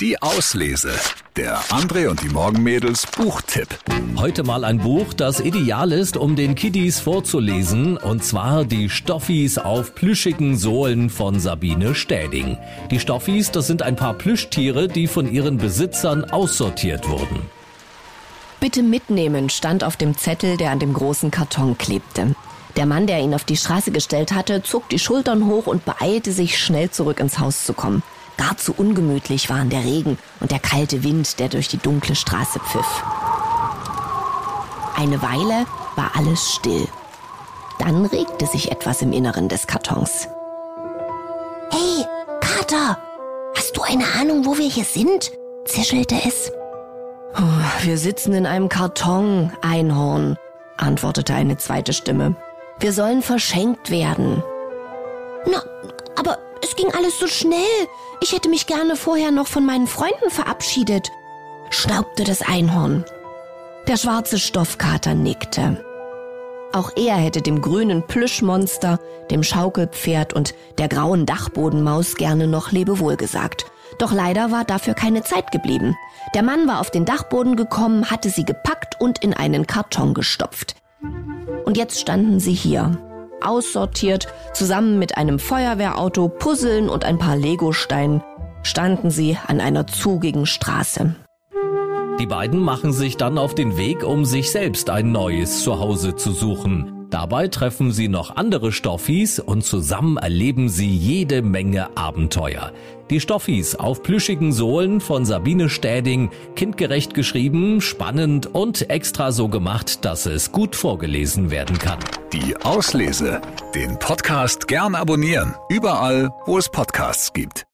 Die Auslese. Der André und die Morgenmädels Buchtipp. Heute mal ein Buch, das ideal ist, um den Kiddies vorzulesen, und zwar die Stoffis auf plüschigen Sohlen von Sabine Städing. Die Stoffis, das sind ein paar Plüschtiere, die von ihren Besitzern aussortiert wurden. Bitte mitnehmen stand auf dem Zettel, der an dem großen Karton klebte. Der Mann, der ihn auf die Straße gestellt hatte, zog die Schultern hoch und beeilte sich, schnell zurück ins Haus zu kommen. Gar zu ungemütlich waren der Regen und der kalte Wind, der durch die dunkle Straße pfiff. Eine Weile war alles still. Dann regte sich etwas im Inneren des Kartons. Hey, Kater, hast du eine Ahnung, wo wir hier sind? zischelte es. Oh, wir sitzen in einem Karton, Einhorn, antwortete eine zweite Stimme. Wir sollen verschenkt werden. Na, aber es ging alles so schnell. Ich hätte mich gerne vorher noch von meinen Freunden verabschiedet, schnaubte das Einhorn. Der schwarze Stoffkater nickte. Auch er hätte dem grünen Plüschmonster, dem Schaukelpferd und der grauen Dachbodenmaus gerne noch Lebewohl gesagt. Doch leider war dafür keine Zeit geblieben. Der Mann war auf den Dachboden gekommen, hatte sie gepackt und in einen Karton gestopft. Und jetzt standen sie hier, aussortiert, zusammen mit einem Feuerwehrauto, Puzzeln und ein paar Legosteinen, standen sie an einer zugigen Straße. Die beiden machen sich dann auf den Weg, um sich selbst ein neues Zuhause zu suchen. Dabei treffen sie noch andere Stoffis und zusammen erleben sie jede Menge Abenteuer. Die Stoffis auf plüschigen Sohlen von Sabine Städing, kindgerecht geschrieben, spannend und extra so gemacht, dass es gut vorgelesen werden kann. Die Auslese. Den Podcast gern abonnieren. Überall, wo es Podcasts gibt.